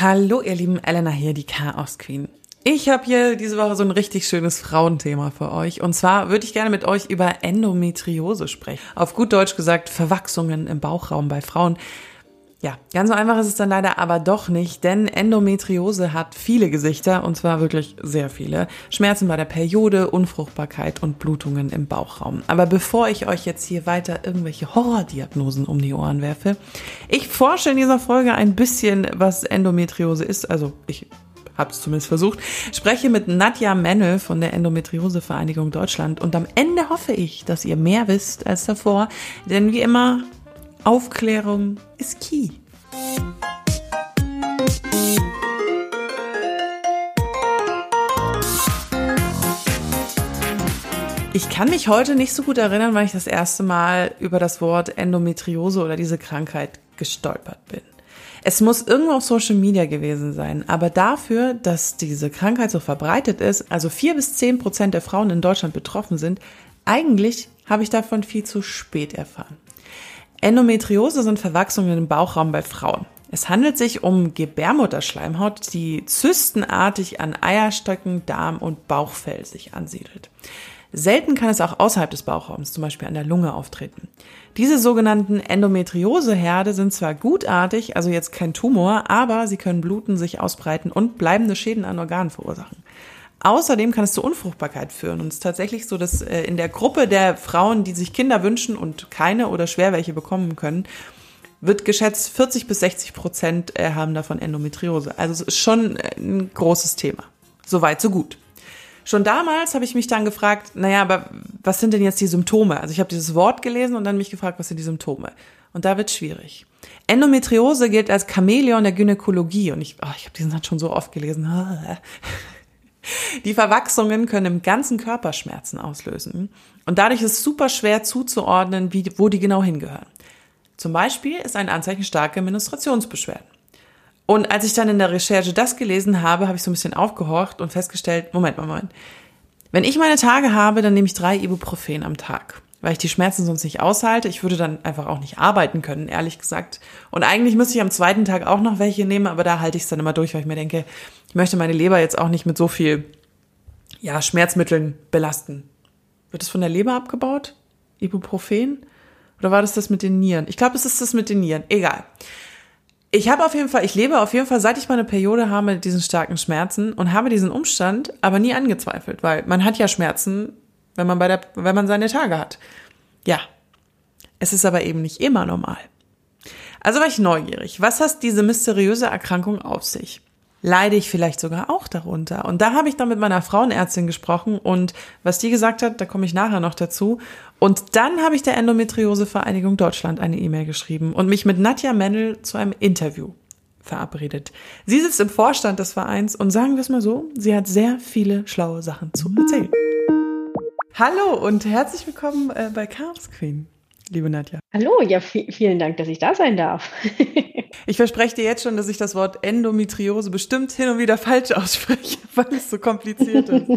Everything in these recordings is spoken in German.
Hallo, ihr lieben Elena hier, die Chaos Queen. Ich habe hier diese Woche so ein richtig schönes Frauenthema für euch. Und zwar würde ich gerne mit euch über Endometriose sprechen. Auf gut Deutsch gesagt, Verwachsungen im Bauchraum bei Frauen. Ja, ganz so einfach ist es dann leider aber doch nicht, denn Endometriose hat viele Gesichter und zwar wirklich sehr viele. Schmerzen bei der Periode, Unfruchtbarkeit und Blutungen im Bauchraum. Aber bevor ich euch jetzt hier weiter irgendwelche Horrordiagnosen um die Ohren werfe, ich forsche in dieser Folge ein bisschen, was Endometriose ist. Also ich habe es zumindest versucht, spreche mit Nadja Mennel von der Endometriose-Vereinigung Deutschland und am Ende hoffe ich, dass ihr mehr wisst als davor, denn wie immer Aufklärung ist key. Ich kann mich heute nicht so gut erinnern, weil ich das erste Mal über das Wort Endometriose oder diese Krankheit gestolpert bin. Es muss irgendwo auf Social Media gewesen sein, aber dafür, dass diese Krankheit so verbreitet ist, also vier bis zehn Prozent der Frauen in Deutschland betroffen sind, eigentlich habe ich davon viel zu spät erfahren. Endometriose sind Verwachsungen im Bauchraum bei Frauen. Es handelt sich um Gebärmutterschleimhaut, die zystenartig an Eierstöcken, Darm und Bauchfell sich ansiedelt. Selten kann es auch außerhalb des Bauchraums, zum Beispiel an der Lunge, auftreten. Diese sogenannten Endometrioseherde sind zwar gutartig, also jetzt kein Tumor, aber sie können bluten, sich ausbreiten und bleibende Schäden an Organen verursachen. Außerdem kann es zu Unfruchtbarkeit führen. Und es ist tatsächlich so, dass äh, in der Gruppe der Frauen, die sich Kinder wünschen und keine oder schwer welche bekommen können, wird geschätzt 40 bis 60 Prozent äh, haben davon Endometriose. Also es ist schon äh, ein großes Thema. Soweit, so gut. Schon damals habe ich mich dann gefragt, naja, aber was sind denn jetzt die Symptome? Also ich habe dieses Wort gelesen und dann mich gefragt, was sind die Symptome? Und da wird schwierig. Endometriose gilt als Chamäleon der Gynäkologie. Und ich, oh, ich habe diesen Satz schon so oft gelesen. Die Verwachsungen können im ganzen Körper Schmerzen auslösen und dadurch ist es super schwer zuzuordnen, wie, wo die genau hingehören. Zum Beispiel ist ein Anzeichen starke Menstruationsbeschwerden. Und als ich dann in der Recherche das gelesen habe, habe ich so ein bisschen aufgehorcht und festgestellt, Moment, Moment. Wenn ich meine Tage habe, dann nehme ich drei Ibuprofen am Tag weil ich die Schmerzen sonst nicht aushalte. Ich würde dann einfach auch nicht arbeiten können, ehrlich gesagt. Und eigentlich müsste ich am zweiten Tag auch noch welche nehmen, aber da halte ich es dann immer durch, weil ich mir denke, ich möchte meine Leber jetzt auch nicht mit so viel ja, Schmerzmitteln belasten. Wird es von der Leber abgebaut? Ibuprofen? Oder war das das mit den Nieren? Ich glaube, es ist das mit den Nieren. Egal. Ich habe auf jeden Fall, ich lebe auf jeden Fall, seit ich meine Periode habe, diesen starken Schmerzen und habe diesen Umstand aber nie angezweifelt, weil man hat ja Schmerzen wenn man bei der, wenn man seine Tage hat. Ja. Es ist aber eben nicht immer normal. Also war ich neugierig. Was hat diese mysteriöse Erkrankung auf sich? Leide ich vielleicht sogar auch darunter? Und da habe ich dann mit meiner Frauenärztin gesprochen und was die gesagt hat, da komme ich nachher noch dazu. Und dann habe ich der Endometriose-Vereinigung Deutschland eine E-Mail geschrieben und mich mit Nadja Mendel zu einem Interview verabredet. Sie sitzt im Vorstand des Vereins und sagen wir es mal so, sie hat sehr viele schlaue Sachen zu erzählen. Hallo und herzlich willkommen äh, bei Chaos Queen, liebe Nadja. Hallo, ja, vielen Dank, dass ich da sein darf. ich verspreche dir jetzt schon, dass ich das Wort Endometriose bestimmt hin und wieder falsch ausspreche, weil es so kompliziert ist.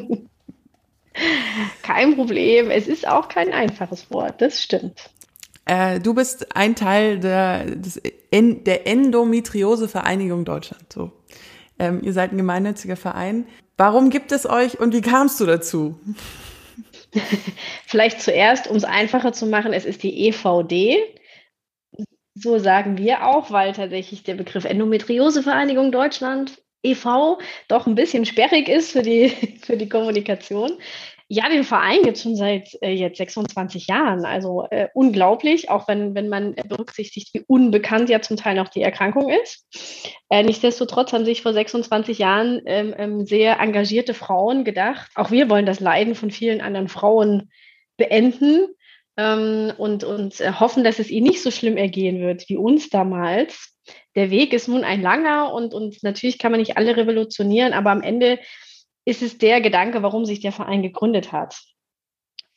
Kein Problem, es ist auch kein einfaches Wort, das stimmt. Äh, du bist ein Teil der, des, en, der Endometriose-Vereinigung Deutschland. So. Ähm, ihr seid ein gemeinnütziger Verein. Warum gibt es euch und wie kamst du dazu? Vielleicht zuerst, um es einfacher zu machen, es ist die EVD. So sagen wir auch, weil tatsächlich der Begriff Endometriose-Vereinigung Deutschland e.V. doch ein bisschen sperrig ist für die, für die Kommunikation. Ja, den Verein gibt schon seit äh, jetzt 26 Jahren. Also äh, unglaublich, auch wenn, wenn man berücksichtigt, wie unbekannt ja zum Teil noch die Erkrankung ist. Äh, nichtsdestotrotz haben sich vor 26 Jahren ähm, ähm, sehr engagierte Frauen gedacht, auch wir wollen das Leiden von vielen anderen Frauen beenden ähm, und, und äh, hoffen, dass es ihnen nicht so schlimm ergehen wird wie uns damals. Der Weg ist nun ein langer und, und natürlich kann man nicht alle revolutionieren, aber am Ende ist es der Gedanke, warum sich der Verein gegründet hat.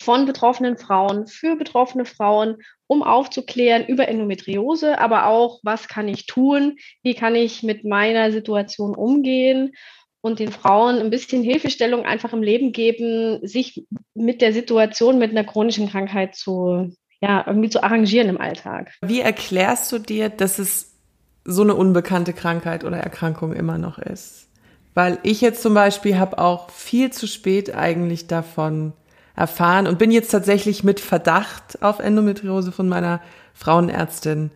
Von betroffenen Frauen, für betroffene Frauen, um aufzuklären über Endometriose, aber auch, was kann ich tun, wie kann ich mit meiner Situation umgehen und den Frauen ein bisschen Hilfestellung einfach im Leben geben, sich mit der Situation, mit einer chronischen Krankheit zu, ja, irgendwie zu arrangieren im Alltag. Wie erklärst du dir, dass es so eine unbekannte Krankheit oder Erkrankung immer noch ist. Weil ich jetzt zum Beispiel habe auch viel zu spät eigentlich davon erfahren und bin jetzt tatsächlich mit Verdacht auf Endometriose von meiner Frauenärztin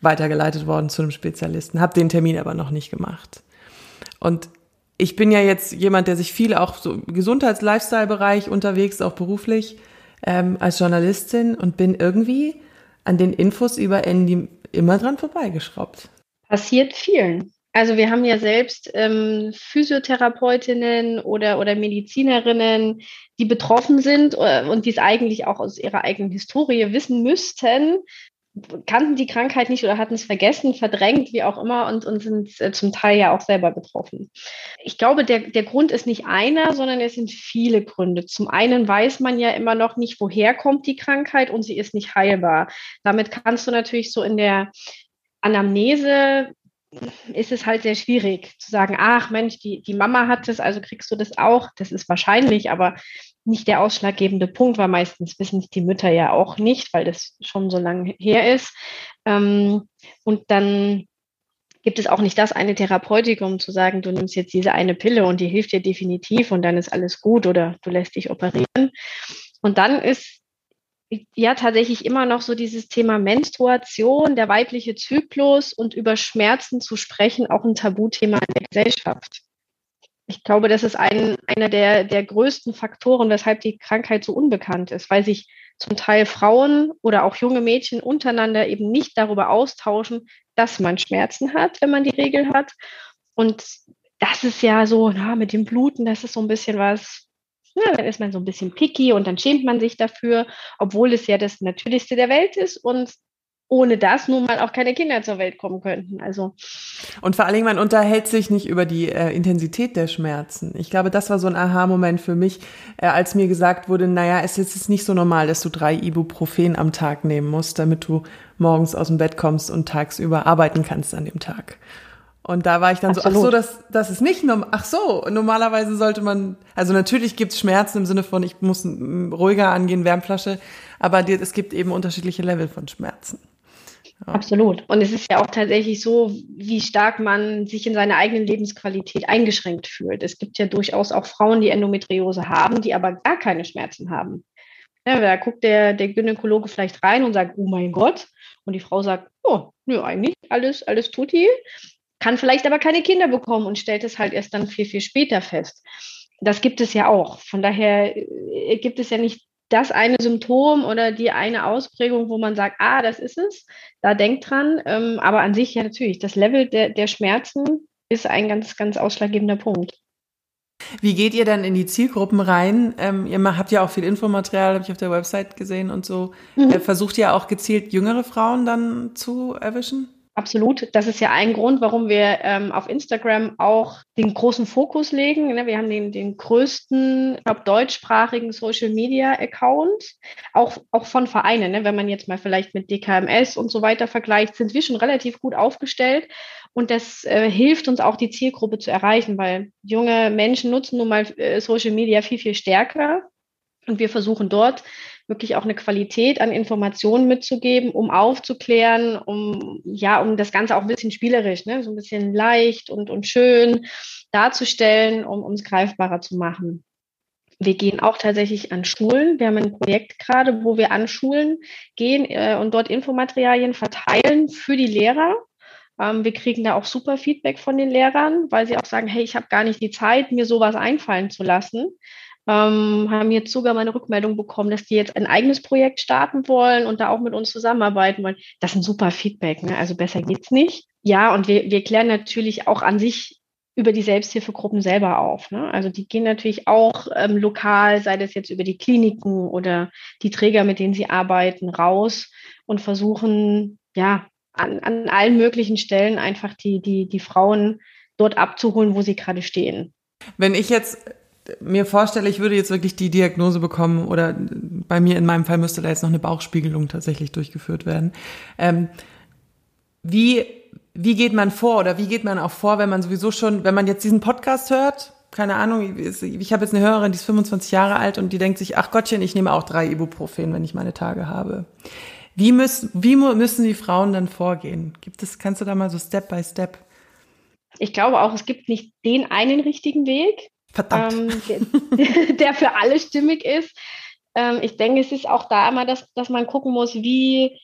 weitergeleitet worden zu einem Spezialisten, habe den Termin aber noch nicht gemacht. Und ich bin ja jetzt jemand, der sich viel auch so Gesundheits-Lifestyle-Bereich unterwegs, auch beruflich ähm, als Journalistin und bin irgendwie an den Infos über Andy immer dran vorbeigeschraubt. Passiert vielen. Also wir haben ja selbst ähm, Physiotherapeutinnen oder, oder Medizinerinnen, die betroffen sind äh, und die es eigentlich auch aus ihrer eigenen Historie wissen müssten, kannten die Krankheit nicht oder hatten es vergessen, verdrängt, wie auch immer, und, und sind äh, zum Teil ja auch selber betroffen. Ich glaube, der, der Grund ist nicht einer, sondern es sind viele Gründe. Zum einen weiß man ja immer noch nicht, woher kommt die Krankheit und sie ist nicht heilbar. Damit kannst du natürlich so in der Anamnese ist es halt sehr schwierig zu sagen, ach Mensch, die, die Mama hat es, also kriegst du das auch. Das ist wahrscheinlich, aber nicht der ausschlaggebende Punkt, weil meistens wissen es die Mütter ja auch nicht, weil das schon so lange her ist. Ähm, und dann gibt es auch nicht das eine Therapeutikum zu sagen, du nimmst jetzt diese eine Pille und die hilft dir definitiv und dann ist alles gut oder du lässt dich operieren. Und dann ist ja tatsächlich immer noch so dieses Thema Menstruation, der weibliche Zyklus und über Schmerzen zu sprechen, auch ein Tabuthema in der Gesellschaft. Ich glaube, das ist ein, einer der, der größten Faktoren, weshalb die Krankheit so unbekannt ist, weil sich zum Teil Frauen oder auch junge Mädchen untereinander eben nicht darüber austauschen, dass man Schmerzen hat, wenn man die Regel hat. Und das ist ja so, na, mit dem Bluten, das ist so ein bisschen was, na, dann ist man so ein bisschen picky und dann schämt man sich dafür, obwohl es ja das Natürlichste der Welt ist und ohne das nun mal auch keine Kinder zur Welt kommen könnten. Also und vor allen Dingen, man unterhält sich nicht über die äh, Intensität der Schmerzen. Ich glaube, das war so ein Aha-Moment für mich, äh, als mir gesagt wurde, naja, es ist jetzt nicht so normal, dass du drei Ibuprofen am Tag nehmen musst, damit du morgens aus dem Bett kommst und tagsüber arbeiten kannst an dem Tag. Und da war ich dann Absolut. so, ach so, das, das ist nicht normal. Ach so, normalerweise sollte man, also natürlich gibt's Schmerzen im Sinne von, ich muss ruhiger angehen, Wärmflasche, aber es gibt eben unterschiedliche Level von Schmerzen. Absolut. Und es ist ja auch tatsächlich so, wie stark man sich in seiner eigenen Lebensqualität eingeschränkt fühlt. Es gibt ja durchaus auch Frauen, die Endometriose haben, die aber gar keine Schmerzen haben. Ja, da guckt der, der Gynäkologe vielleicht rein und sagt, oh mein Gott. Und die Frau sagt, oh, nö, eigentlich alles, alles tutti. Kann vielleicht aber keine Kinder bekommen und stellt es halt erst dann viel, viel später fest. Das gibt es ja auch. Von daher äh, gibt es ja nicht das eine Symptom oder die eine Ausprägung, wo man sagt, ah, das ist es, da denkt dran. Ähm, aber an sich ja natürlich, das Level der, der Schmerzen ist ein ganz, ganz ausschlaggebender Punkt. Wie geht ihr dann in die Zielgruppen rein? Ähm, ihr habt ja auch viel Infomaterial, habe ich auf der Website gesehen und so. Mhm. Äh, versucht ihr auch gezielt jüngere Frauen dann zu erwischen? Absolut. Das ist ja ein Grund, warum wir ähm, auf Instagram auch den großen Fokus legen. Ne? Wir haben den, den größten, ich glaube, deutschsprachigen Social Media Account, auch, auch von Vereinen. Ne? Wenn man jetzt mal vielleicht mit DKMS und so weiter vergleicht, sind wir schon relativ gut aufgestellt. Und das äh, hilft uns auch, die Zielgruppe zu erreichen, weil junge Menschen nutzen nun mal äh, Social Media viel, viel stärker. Und wir versuchen dort wirklich auch eine Qualität an Informationen mitzugeben, um aufzuklären, um ja, um das Ganze auch ein bisschen spielerisch, ne, so ein bisschen leicht und, und schön darzustellen, um es greifbarer zu machen. Wir gehen auch tatsächlich an Schulen. Wir haben ein Projekt gerade, wo wir an Schulen gehen äh, und dort Infomaterialien verteilen für die Lehrer. Ähm, wir kriegen da auch super Feedback von den Lehrern, weil sie auch sagen, hey, ich habe gar nicht die Zeit, mir sowas einfallen zu lassen ähm, haben jetzt sogar mal eine Rückmeldung bekommen, dass die jetzt ein eigenes Projekt starten wollen und da auch mit uns zusammenarbeiten wollen. Das ist ein super Feedback, ne? also besser geht's nicht. Ja, und wir, wir klären natürlich auch an sich über die Selbsthilfegruppen selber auf. Ne? Also die gehen natürlich auch ähm, lokal, sei das jetzt über die Kliniken oder die Träger, mit denen sie arbeiten, raus und versuchen, ja, an, an allen möglichen Stellen einfach die, die, die Frauen dort abzuholen, wo sie gerade stehen. Wenn ich jetzt mir vorstelle, ich würde jetzt wirklich die Diagnose bekommen oder bei mir in meinem Fall müsste da jetzt noch eine Bauchspiegelung tatsächlich durchgeführt werden. Ähm, wie, wie geht man vor oder wie geht man auch vor, wenn man sowieso schon, wenn man jetzt diesen Podcast hört, keine Ahnung, ich habe jetzt eine Hörerin, die ist 25 Jahre alt und die denkt sich, ach Gottchen, ich nehme auch drei Ibuprofen, wenn ich meine Tage habe. Wie müssen, wie müssen die Frauen dann vorgehen? Gibt es, kannst du da mal so Step by Step? Ich glaube auch, es gibt nicht den einen richtigen Weg, Verdammt. ähm, der, für alle stimmig ist. Ähm, ich denke, es ist auch da immer, dass, dass man gucken muss, wie,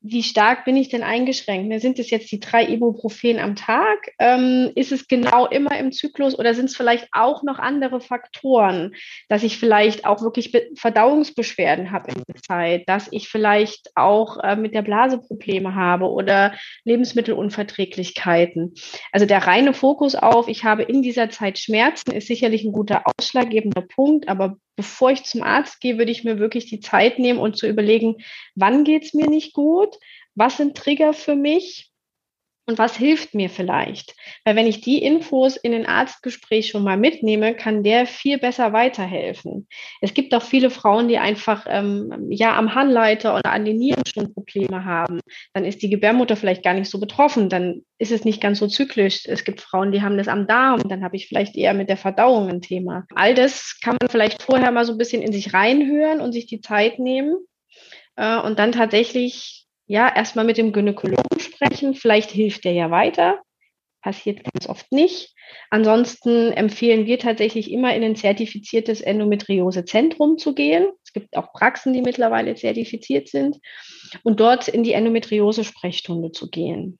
wie stark bin ich denn eingeschränkt? Sind es jetzt die drei Ibuprofen am Tag? Ähm, ist es genau immer im Zyklus oder sind es vielleicht auch noch andere Faktoren, dass ich vielleicht auch wirklich Verdauungsbeschwerden habe in der Zeit, dass ich vielleicht auch äh, mit der Blase Probleme habe oder Lebensmittelunverträglichkeiten? Also der reine Fokus auf, ich habe in dieser Zeit Schmerzen, ist sicherlich ein guter ausschlaggebender Punkt, aber bevor ich zum Arzt gehe, würde ich mir wirklich die Zeit nehmen und zu überlegen, wann geht es mir nicht gut, was sind Trigger für mich und was hilft mir vielleicht? Weil wenn ich die Infos in den Arztgespräch schon mal mitnehme, kann der viel besser weiterhelfen. Es gibt auch viele Frauen, die einfach ähm, ja am Harnleiter oder an den Nieren schon Probleme haben. Dann ist die Gebärmutter vielleicht gar nicht so betroffen. Dann ist es nicht ganz so zyklisch. Es gibt Frauen, die haben das am Darm. Dann habe ich vielleicht eher mit der Verdauung ein Thema. All das kann man vielleicht vorher mal so ein bisschen in sich reinhören und sich die Zeit nehmen. Äh, und dann tatsächlich ja, erstmal mit dem Gynäkologen sprechen. Vielleicht hilft der ja weiter. Passiert ganz oft nicht. Ansonsten empfehlen wir tatsächlich immer in ein zertifiziertes Endometriosezentrum zu gehen. Es gibt auch Praxen, die mittlerweile zertifiziert sind. Und dort in die Endometriose-Sprechstunde zu gehen.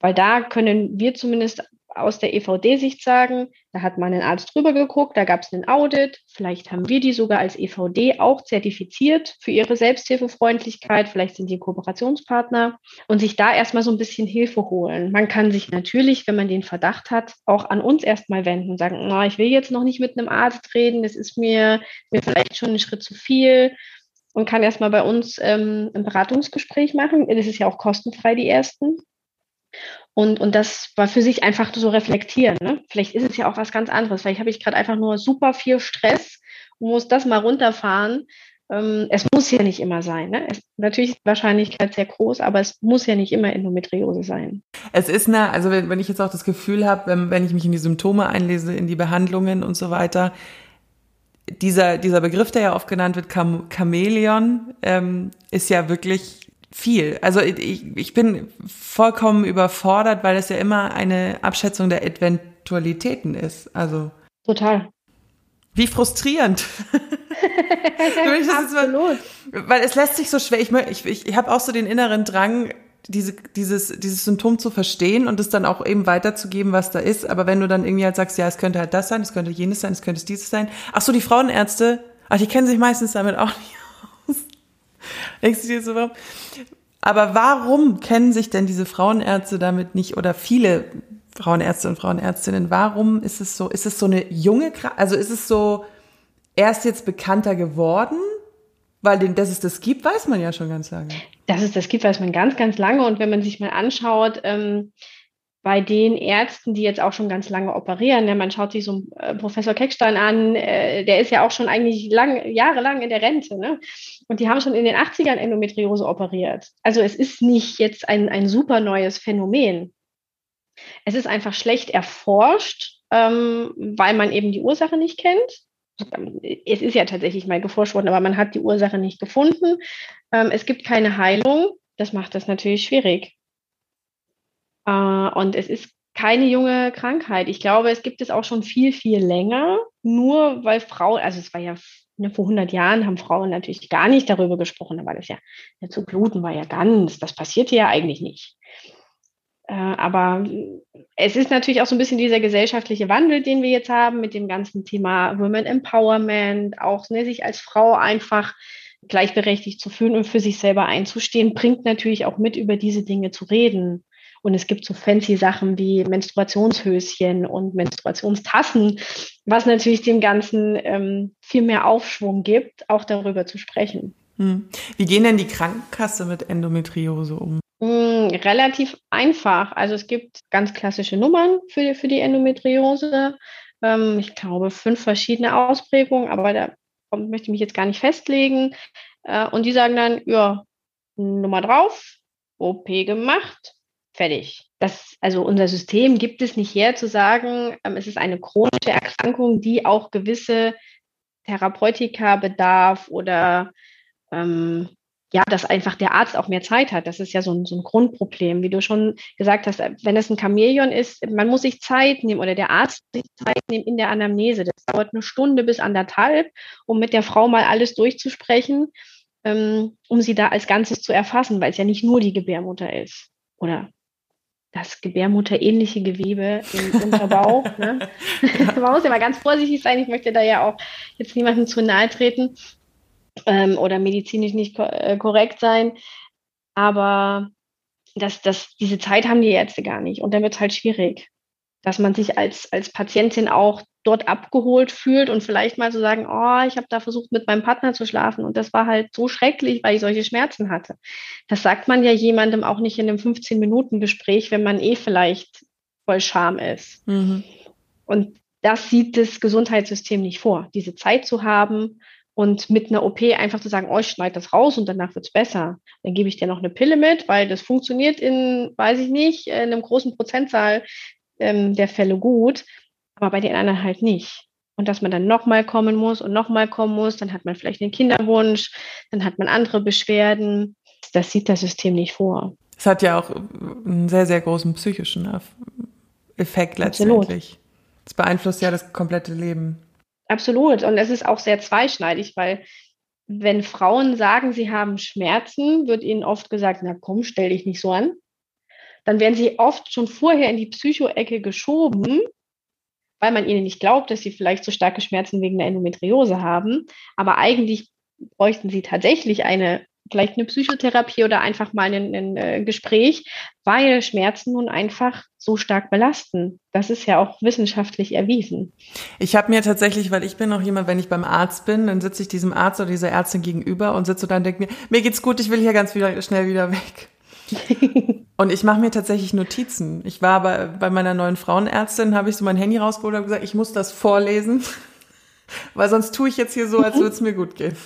Weil da können wir zumindest aus der EVD-Sicht sagen, da hat mal ein Arzt drüber geguckt, da gab es einen Audit, vielleicht haben wir die sogar als EVD auch zertifiziert für ihre Selbsthilfefreundlichkeit, vielleicht sind die Kooperationspartner und sich da erstmal so ein bisschen Hilfe holen. Man kann sich natürlich, wenn man den Verdacht hat, auch an uns erstmal wenden und sagen, na, ich will jetzt noch nicht mit einem Arzt reden, das ist mir, mir vielleicht schon ein Schritt zu viel und kann erstmal bei uns ähm, ein Beratungsgespräch machen. Das ist ja auch kostenfrei, die ersten. Und, und das war für sich einfach so reflektieren. Ne? Vielleicht ist es ja auch was ganz anderes. Vielleicht habe ich gerade einfach nur super viel Stress und muss das mal runterfahren. Ähm, es muss ja nicht immer sein. Ne? Es, natürlich ist die Wahrscheinlichkeit sehr groß, aber es muss ja nicht immer Endometriose sein. Es ist eine, also wenn, wenn ich jetzt auch das Gefühl habe, wenn, wenn ich mich in die Symptome einlese, in die Behandlungen und so weiter, dieser, dieser Begriff, der ja oft genannt wird, Cham Chamäleon, ähm, ist ja wirklich viel. Also ich, ich bin vollkommen überfordert, weil es ja immer eine Abschätzung der Eventualitäten ist. Also total. Wie frustrierend. Absolut. weil es lässt sich so schwer. Ich, ich, ich, ich habe auch so den inneren Drang, diese, dieses, dieses Symptom zu verstehen und es dann auch eben weiterzugeben, was da ist. Aber wenn du dann irgendwie halt sagst, ja, es könnte halt das sein, es könnte jenes sein, es könnte dieses sein. Ach so, die Frauenärzte, ach, die kennen sich meistens damit auch nicht Dir so, warum? Aber warum kennen sich denn diese Frauenärzte damit nicht oder viele Frauenärzte und Frauenärztinnen? Warum ist es so? Ist es so eine junge, also ist es so erst jetzt bekannter geworden? Weil, dass es das gibt, weiß man ja schon ganz lange. Dass es das gibt, weiß man ganz, ganz lange. Und wenn man sich mal anschaut, ähm, bei den Ärzten, die jetzt auch schon ganz lange operieren, ne, man schaut sich so äh, Professor Keckstein an, äh, der ist ja auch schon eigentlich lang, jahrelang in der Rente, ne? Und die haben schon in den 80ern Endometriose operiert. Also es ist nicht jetzt ein, ein super neues Phänomen. Es ist einfach schlecht erforscht, ähm, weil man eben die Ursache nicht kennt. Es ist ja tatsächlich mal geforscht worden, aber man hat die Ursache nicht gefunden. Ähm, es gibt keine Heilung. Das macht das natürlich schwierig. Äh, und es ist keine junge Krankheit. Ich glaube, es gibt es auch schon viel, viel länger. Nur weil Frauen, also es war ja ne, vor 100 Jahren, haben Frauen natürlich gar nicht darüber gesprochen. Da war das ja, ja zu bluten war ja ganz, das passierte ja eigentlich nicht. Äh, aber es ist natürlich auch so ein bisschen dieser gesellschaftliche Wandel, den wir jetzt haben mit dem ganzen Thema Women Empowerment, auch ne, sich als Frau einfach gleichberechtigt zu fühlen und für sich selber einzustehen, bringt natürlich auch mit, über diese Dinge zu reden. Und es gibt so fancy Sachen wie Menstruationshöschen und Menstruationstassen, was natürlich dem Ganzen ähm, viel mehr Aufschwung gibt, auch darüber zu sprechen. Hm. Wie gehen denn die Krankenkasse mit Endometriose um? Hm, relativ einfach. Also es gibt ganz klassische Nummern für, für die Endometriose. Ähm, ich glaube, fünf verschiedene Ausprägungen, aber da möchte ich mich jetzt gar nicht festlegen. Äh, und die sagen dann, ja, Nummer drauf, OP gemacht, fertig. Das, also unser System gibt es nicht her zu sagen, ähm, es ist eine chronische Erkrankung, die auch gewisse Therapeutika bedarf oder ähm, ja, dass einfach der Arzt auch mehr Zeit hat. Das ist ja so ein, so ein Grundproblem. Wie du schon gesagt hast, wenn es ein Chamäleon ist, man muss sich Zeit nehmen oder der Arzt muss sich Zeit nehmen in der Anamnese. Das dauert eine Stunde bis anderthalb, um mit der Frau mal alles durchzusprechen, ähm, um sie da als Ganzes zu erfassen, weil es ja nicht nur die Gebärmutter ist oder das gebärmutterähnliche Gewebe im Unterbauch. ne? Man muss ja mal ganz vorsichtig sein. Ich möchte da ja auch jetzt niemandem zu nahe treten ähm, oder medizinisch nicht ko äh, korrekt sein. Aber das, das, diese Zeit haben die Ärzte gar nicht. Und dann wird es halt schwierig, dass man sich als, als Patientin auch dort abgeholt fühlt und vielleicht mal so sagen, oh, ich habe da versucht, mit meinem Partner zu schlafen und das war halt so schrecklich, weil ich solche Schmerzen hatte. Das sagt man ja jemandem auch nicht in einem 15-Minuten-Gespräch, wenn man eh vielleicht voll Scham ist. Mhm. Und das sieht das Gesundheitssystem nicht vor, diese Zeit zu haben, und mit einer OP einfach zu sagen, oh, ich schneide das raus und danach wird es besser. Dann gebe ich dir noch eine Pille mit, weil das funktioniert in, weiß ich nicht, in einem großen Prozentzahl ähm, der Fälle gut, aber bei den anderen halt nicht. Und dass man dann nochmal kommen muss und nochmal kommen muss, dann hat man vielleicht einen Kinderwunsch, dann hat man andere Beschwerden. Das sieht das System nicht vor. Es hat ja auch einen sehr, sehr großen psychischen Effekt letztendlich. Es beeinflusst ja das komplette Leben. Absolut. Und es ist auch sehr zweischneidig, weil wenn Frauen sagen, sie haben Schmerzen, wird ihnen oft gesagt, na komm, stell dich nicht so an. Dann werden sie oft schon vorher in die Psychoecke geschoben, weil man ihnen nicht glaubt, dass sie vielleicht so starke Schmerzen wegen der Endometriose haben. Aber eigentlich bräuchten sie tatsächlich eine vielleicht eine Psychotherapie oder einfach mal ein, ein, äh, Gespräch, weil Schmerzen nun einfach so stark belasten. Das ist ja auch wissenschaftlich erwiesen. Ich habe mir tatsächlich, weil ich bin auch jemand, wenn ich beim Arzt bin, dann sitze ich diesem Arzt oder dieser Ärztin gegenüber und sitze dann und denke mir, mir geht's gut, ich will hier ganz wieder, schnell wieder weg. und ich mache mir tatsächlich Notizen. Ich war bei, bei meiner neuen Frauenärztin, habe ich so mein Handy rausgeholt und gesagt, ich muss das vorlesen. Weil sonst tue ich jetzt hier so, als würde es mir gut gehen.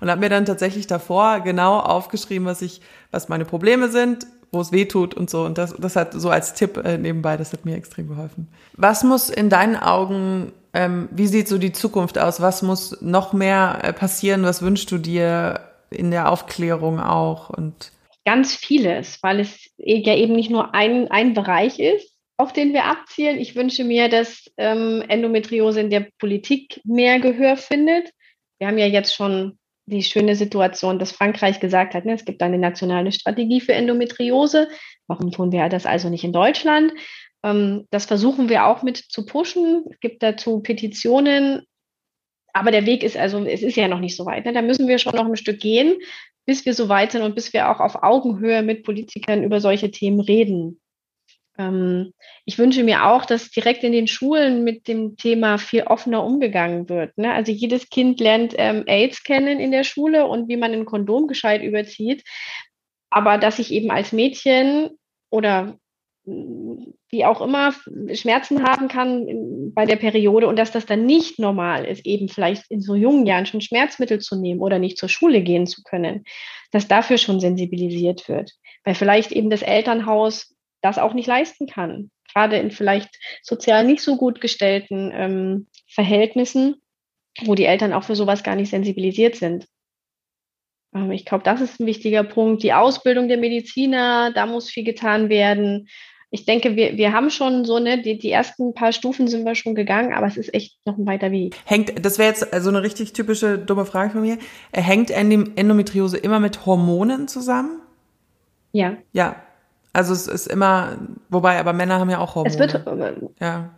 Und habe mir dann tatsächlich davor genau aufgeschrieben, was ich, was meine Probleme sind, wo es weh tut und so. Und das, das hat so als Tipp äh, nebenbei, das hat mir extrem geholfen. Was muss in deinen Augen, ähm, wie sieht so die Zukunft aus? Was muss noch mehr äh, passieren? Was wünschst du dir in der Aufklärung auch? Und Ganz vieles, weil es ja eben nicht nur ein, ein Bereich ist, auf den wir abzielen. Ich wünsche mir, dass ähm, Endometriose in der Politik mehr Gehör findet. Wir haben ja jetzt schon die schöne Situation, dass Frankreich gesagt hat, ne, es gibt eine nationale Strategie für Endometriose. Warum tun wir das also nicht in Deutschland? Ähm, das versuchen wir auch mit zu pushen. Es gibt dazu Petitionen. Aber der Weg ist also, es ist ja noch nicht so weit. Ne? Da müssen wir schon noch ein Stück gehen, bis wir so weit sind und bis wir auch auf Augenhöhe mit Politikern über solche Themen reden. Ähm, ich wünsche mir auch, dass direkt in den Schulen mit dem Thema viel offener umgegangen wird. Ne? Also jedes Kind lernt ähm, AIDS kennen in der Schule und wie man ein Kondom gescheit überzieht. Aber dass ich eben als Mädchen oder wie auch immer Schmerzen haben kann bei der Periode und dass das dann nicht normal ist, eben vielleicht in so jungen Jahren schon Schmerzmittel zu nehmen oder nicht zur Schule gehen zu können, dass dafür schon sensibilisiert wird. Weil vielleicht eben das Elternhaus das auch nicht leisten kann. Gerade in vielleicht sozial nicht so gut gestellten ähm, Verhältnissen, wo die Eltern auch für sowas gar nicht sensibilisiert sind. Ähm, ich glaube, das ist ein wichtiger Punkt. Die Ausbildung der Mediziner, da muss viel getan werden. Ich denke, wir, wir haben schon so, ne, die, die ersten paar Stufen sind wir schon gegangen, aber es ist echt noch ein weiter Weg. Hängt, das wäre jetzt so eine richtig typische dumme Frage von mir. Hängt Endometriose immer mit Hormonen zusammen? Ja. Ja, also es ist immer, wobei, aber Männer haben ja auch Hormone. Es wird, ja.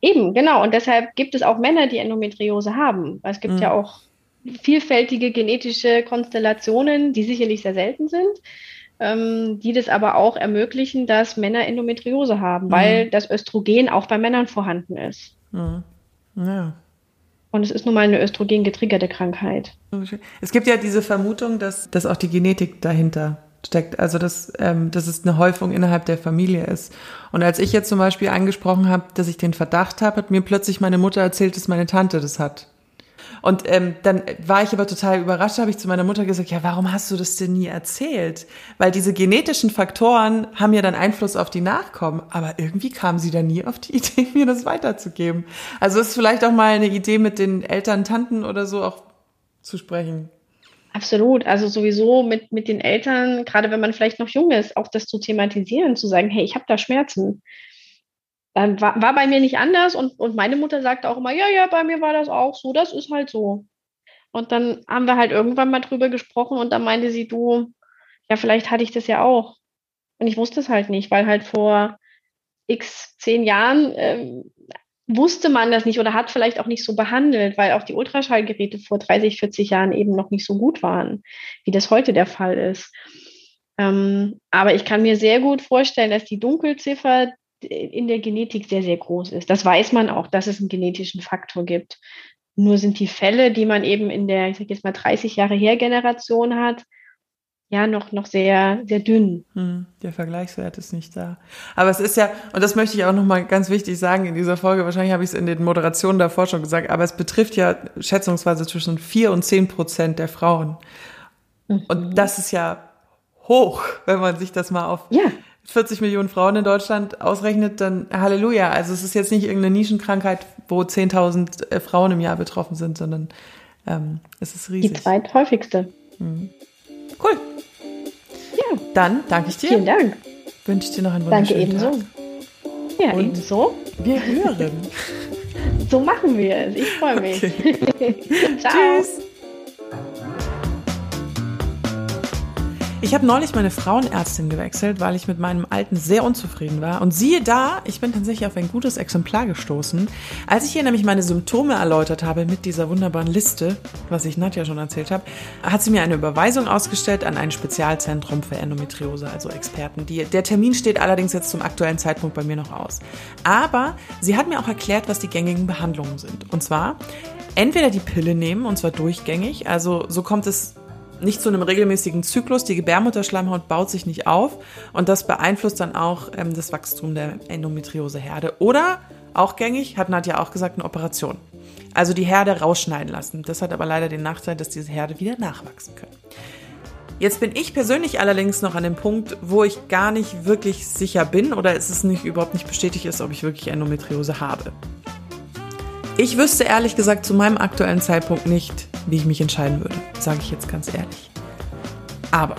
Eben, genau. Und deshalb gibt es auch Männer, die Endometriose haben. Es gibt mhm. ja auch vielfältige genetische Konstellationen, die sicherlich sehr selten sind, ähm, die das aber auch ermöglichen, dass Männer Endometriose haben, mhm. weil das Östrogen auch bei Männern vorhanden ist. Mhm. Ja. Und es ist nun mal eine östrogen getriggerte Krankheit. Es gibt ja diese Vermutung, dass, dass auch die Genetik dahinter steckt. Also dass, ähm, dass es eine Häufung innerhalb der Familie ist. Und als ich jetzt zum Beispiel angesprochen habe, dass ich den Verdacht habe, hat mir plötzlich meine Mutter erzählt, dass meine Tante das hat. Und ähm, dann war ich aber total überrascht, habe ich zu meiner Mutter gesagt, ja, warum hast du das denn nie erzählt? Weil diese genetischen Faktoren haben ja dann Einfluss auf die Nachkommen, aber irgendwie kam sie da nie auf die Idee, mir das weiterzugeben. Also ist vielleicht auch mal eine Idee mit den Eltern, Tanten oder so auch zu sprechen. Absolut. Also sowieso mit, mit den Eltern, gerade wenn man vielleicht noch jung ist, auch das zu thematisieren, zu sagen, hey, ich habe da Schmerzen. Dann war, war bei mir nicht anders und, und meine Mutter sagte auch immer, ja, ja, bei mir war das auch so, das ist halt so. Und dann haben wir halt irgendwann mal drüber gesprochen und dann meinte sie, du, ja, vielleicht hatte ich das ja auch. Und ich wusste es halt nicht, weil halt vor x zehn Jahren ähm, wusste man das nicht oder hat vielleicht auch nicht so behandelt, weil auch die Ultraschallgeräte vor 30, 40 Jahren eben noch nicht so gut waren, wie das heute der Fall ist. Ähm, aber ich kann mir sehr gut vorstellen, dass die Dunkelziffer in der Genetik sehr, sehr groß ist. Das weiß man auch, dass es einen genetischen Faktor gibt. Nur sind die Fälle, die man eben in der, ich sag jetzt mal 30 Jahre her Generation hat, ja noch, noch sehr, sehr dünn. Hm, der Vergleichswert ist nicht da. Aber es ist ja, und das möchte ich auch nochmal ganz wichtig sagen in dieser Folge, wahrscheinlich habe ich es in den Moderationen davor schon gesagt, aber es betrifft ja schätzungsweise zwischen vier und zehn Prozent der Frauen. Mhm. Und das ist ja hoch, wenn man sich das mal auf ja. 40 Millionen Frauen in Deutschland ausrechnet, dann Halleluja. Also es ist jetzt nicht irgendeine Nischenkrankheit, wo 10.000 äh, Frauen im Jahr betroffen sind, sondern ähm, es ist riesig. Die zweithäufigste. Mhm. Cool. Ja. Dann danke ich dir. Vielen Dank. Wünsche ich dir noch einen wunderschönen Danke ebenso. Ja, Und ebenso. Wir hören. so machen wir es. Ich freue mich. Okay. Ciao. Tschüss. Ich habe neulich meine Frauenärztin gewechselt, weil ich mit meinem alten sehr unzufrieden war. Und siehe da, ich bin tatsächlich auf ein gutes Exemplar gestoßen. Als ich ihr nämlich meine Symptome erläutert habe mit dieser wunderbaren Liste, was ich Nadja schon erzählt habe, hat sie mir eine Überweisung ausgestellt an ein Spezialzentrum für Endometriose, also Experten. Die, der Termin steht allerdings jetzt zum aktuellen Zeitpunkt bei mir noch aus. Aber sie hat mir auch erklärt, was die gängigen Behandlungen sind. Und zwar entweder die Pille nehmen, und zwar durchgängig, also so kommt es nicht zu einem regelmäßigen Zyklus. Die Gebärmutterschleimhaut baut sich nicht auf und das beeinflusst dann auch ähm, das Wachstum der Endometrioseherde. Oder auch gängig, hat Nadja auch gesagt, eine Operation. Also die Herde rausschneiden lassen. Das hat aber leider den Nachteil, dass diese Herde wieder nachwachsen können. Jetzt bin ich persönlich allerdings noch an dem Punkt, wo ich gar nicht wirklich sicher bin oder es ist nicht, überhaupt nicht bestätigt ist, ob ich wirklich Endometriose habe. Ich wüsste ehrlich gesagt zu meinem aktuellen Zeitpunkt nicht, wie ich mich entscheiden würde, sage ich jetzt ganz ehrlich. Aber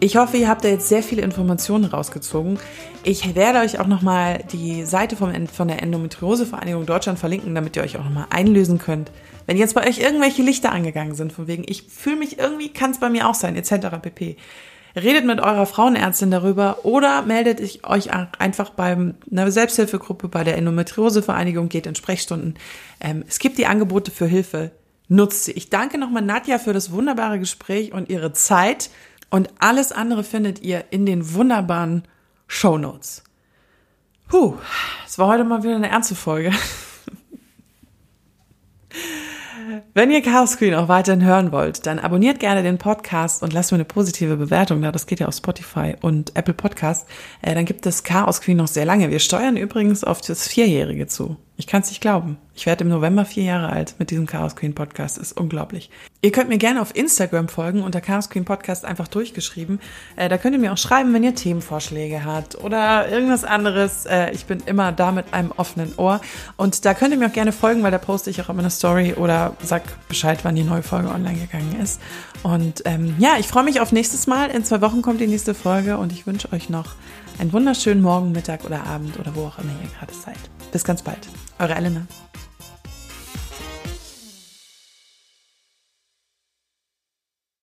ich hoffe, ihr habt da jetzt sehr viele Informationen rausgezogen. Ich werde euch auch nochmal die Seite vom, von der Endometriosevereinigung Deutschland verlinken, damit ihr euch auch nochmal einlösen könnt. Wenn jetzt bei euch irgendwelche Lichter angegangen sind, von wegen, ich fühle mich irgendwie, kann es bei mir auch sein, etc. pp. Redet mit eurer Frauenärztin darüber oder meldet euch einfach bei einer Selbsthilfegruppe, bei der Endometriosevereinigung, geht in Sprechstunden. Ähm, es gibt die Angebote für Hilfe nutzt sie. Ich danke nochmal Nadja für das wunderbare Gespräch und ihre Zeit. Und alles andere findet ihr in den wunderbaren Show Notes. Puh, es war heute mal wieder eine ernste Folge. Wenn ihr Chaos Queen auch weiterhin hören wollt, dann abonniert gerne den Podcast und lasst mir eine positive Bewertung da. Das geht ja auf Spotify und Apple Podcast. Äh, dann gibt es Chaos Queen noch sehr lange. Wir steuern übrigens auf das Vierjährige zu. Ich kann es nicht glauben. Ich werde im November vier Jahre alt mit diesem Chaos Queen Podcast. Ist unglaublich. Ihr könnt mir gerne auf Instagram folgen unter Chaos Queen Podcast einfach durchgeschrieben. Äh, da könnt ihr mir auch schreiben, wenn ihr Themenvorschläge habt oder irgendwas anderes. Äh, ich bin immer da mit einem offenen Ohr. Und da könnt ihr mir auch gerne folgen, weil da poste ich auch immer eine Story oder sag Bescheid, wann die neue Folge online gegangen ist. Und ähm, ja, ich freue mich auf nächstes Mal. In zwei Wochen kommt die nächste Folge und ich wünsche euch noch einen wunderschönen Morgen, Mittag oder Abend oder wo auch immer ihr gerade seid. Bis ganz bald. Eure Elena.